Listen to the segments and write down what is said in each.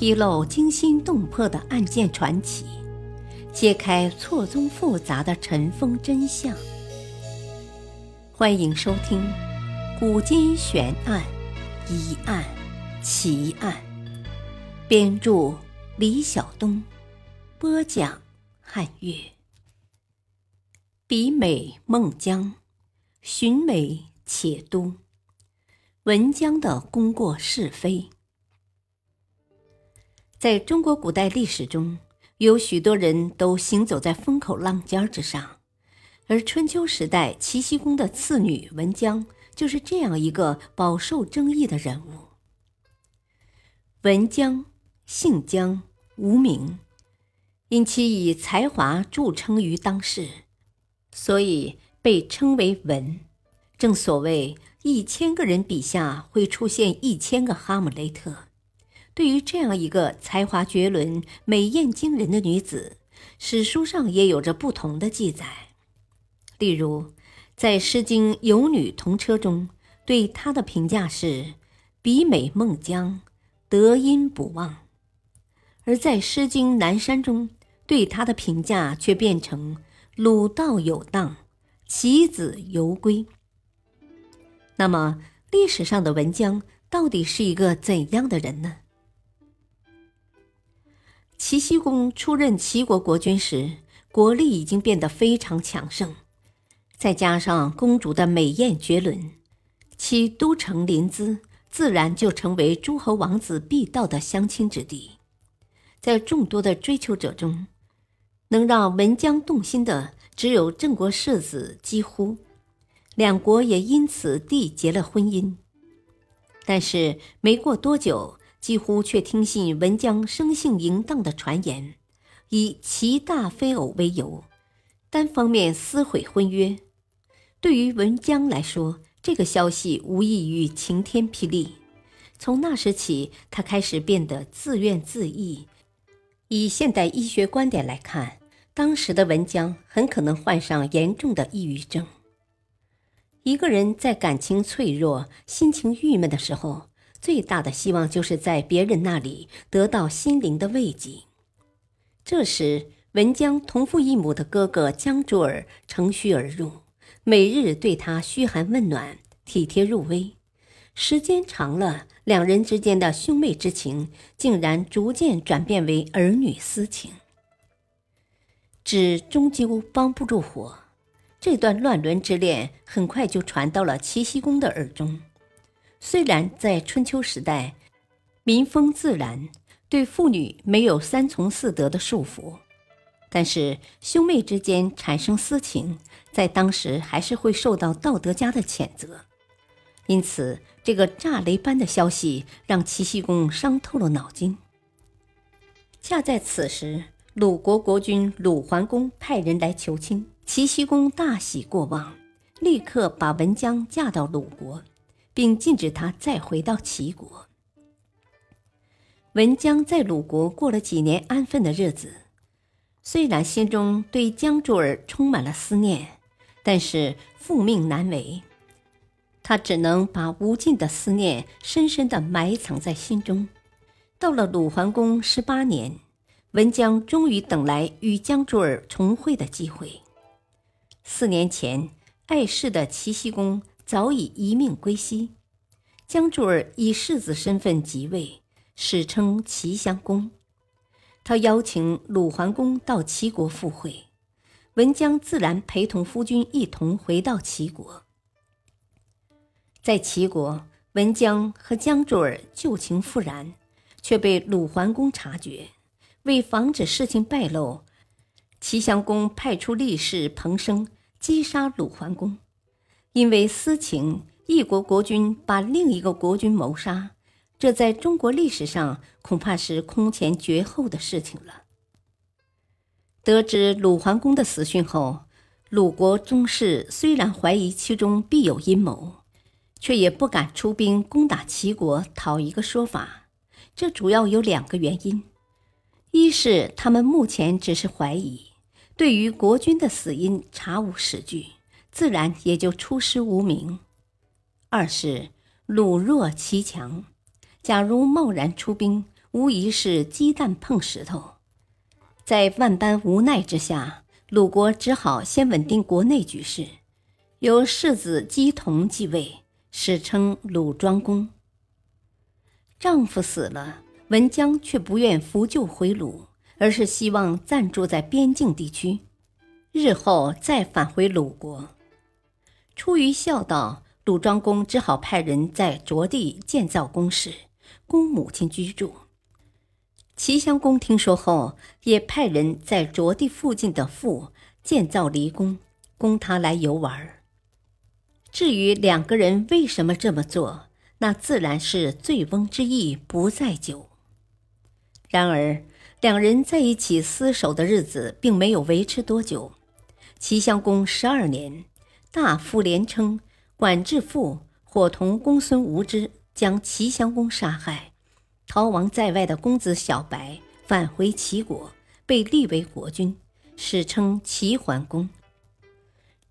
披露惊心动魄的案件传奇，揭开错综复杂的尘封真相。欢迎收听《古今悬案、疑案、奇案》，编著李晓东，播讲汉月。比美孟姜，寻美且都。文姜的功过是非。在中国古代历史中，有许多人都行走在风口浪尖之上，而春秋时代齐僖公的次女文姜就是这样一个饱受争议的人物。文姜，姓姜，无名，因其以才华著称于当世，所以被称为文。正所谓，一千个人笔下会出现一千个哈姆雷特。对于这样一个才华绝伦、美艳惊人的女子，史书上也有着不同的记载。例如，在《诗经·有女同车》中，对她的评价是“比美孟姜，德音不忘”；而在《诗经·南山》中，对她的评价却变成“鲁道有当，其子犹归”。那么，历史上的文姜到底是一个怎样的人呢？齐僖公出任齐国国君时，国力已经变得非常强盛，再加上公主的美艳绝伦，其都城临淄自然就成为诸侯王子必到的相亲之地。在众多的追求者中，能让文姜动心的只有郑国世子姬乎，两国也因此缔结了婚姻。但是没过多久。几乎却听信文姜生性淫荡的传言，以其大非偶为由，单方面撕毁婚约。对于文姜来说，这个消息无异于晴天霹雳。从那时起，他开始变得自怨自艾。以现代医学观点来看，当时的文姜很可能患上严重的抑郁症。一个人在感情脆弱、心情郁闷的时候，最大的希望就是在别人那里得到心灵的慰藉。这时，文姜同父异母的哥哥姜卓尔乘虚而入，每日对他嘘寒问暖、体贴入微。时间长了，两人之间的兄妹之情竟然逐渐转变为儿女私情。纸终究帮不住火，这段乱伦之恋很快就传到了齐僖公的耳中。虽然在春秋时代，民风自然，对妇女没有三从四德的束缚，但是兄妹之间产生私情，在当时还是会受到道德家的谴责。因此，这个炸雷般的消息让齐僖公伤透了脑筋。恰在此时，鲁国国君鲁桓公派人来求亲，齐僖公大喜过望，立刻把文姜嫁到鲁国。并禁止他再回到齐国。文姜在鲁国过了几年安分的日子，虽然心中对姜卓尔充满了思念，但是父命难违，他只能把无尽的思念深深的埋藏在心中。到了鲁桓公十八年，文姜终于等来与姜卓尔重会的机会。四年前，碍事的齐僖公。早已一命归西，姜卓尔以世子身份即位，史称齐襄公。他邀请鲁桓公到齐国赴会，文姜自然陪同夫君一同回到齐国。在齐国，文姜和姜卓尔旧情复燃，却被鲁桓公察觉。为防止事情败露，齐襄公派出力士彭生击杀鲁桓公。因为私情，一国国君把另一个国君谋杀，这在中国历史上恐怕是空前绝后的事情了。得知鲁桓公的死讯后，鲁国宗室虽然怀疑其中必有阴谋，却也不敢出兵攻打齐国讨一个说法。这主要有两个原因：一是他们目前只是怀疑，对于国君的死因查无实据。自然也就出师无名。二是鲁弱齐强，假如贸然出兵，无疑是鸡蛋碰石头。在万般无奈之下，鲁国只好先稳定国内局势，由世子姬同继位，史称鲁庄公。丈夫死了，文姜却不愿扶柩回鲁，而是希望暂住在边境地区，日后再返回鲁国。出于孝道，鲁庄公只好派人在着地建造宫室，供母亲居住。齐襄公听说后，也派人在着地附近的阜建造离宫，供他来游玩。至于两个人为什么这么做，那自然是醉翁之意不在酒。然而，两人在一起厮守的日子并没有维持多久。齐襄公十二年，大夫连称管制父伙同公孙无知将齐襄公杀害。逃亡在外的公子小白返回齐国，被立为国君，史称齐桓公。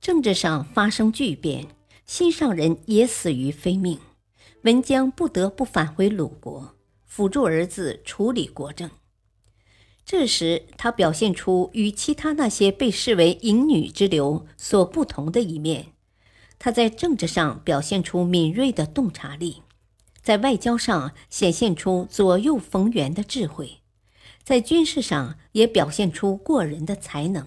政治上发生巨变，心上人也死于非命，文姜不得不返回鲁国，辅助儿子处理国政。这时，他表现出与其他那些被视为淫女之流所不同的一面，他在政治上表现出敏锐的洞察力。在外交上显现出左右逢源的智慧，在军事上也表现出过人的才能。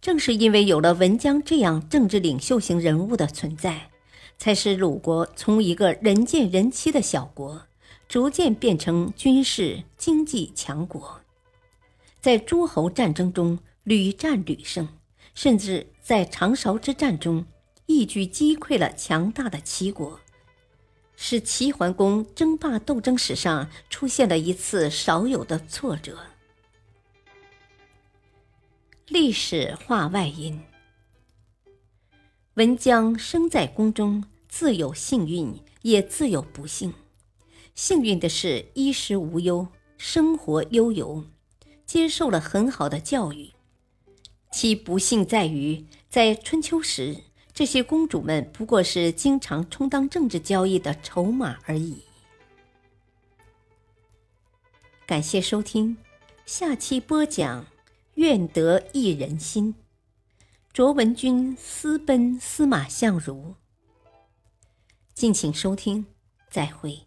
正是因为有了文姜这样政治领袖型人物的存在，才使鲁国从一个人见人欺的小国，逐渐变成军事经济强国。在诸侯战争中屡战屡胜，甚至在长勺之战中一举击溃了强大的齐国。使齐桓公争霸斗争史上出现了一次少有的挫折。历史话外音：文姜生在宫中，自有幸运，也自有不幸。幸运的是衣食无忧，生活悠游，接受了很好的教育；其不幸在于，在春秋时。这些公主们不过是经常充当政治交易的筹码而已。感谢收听，下期播讲“愿得一人心”，卓文君私奔司马相如。敬请收听，再会。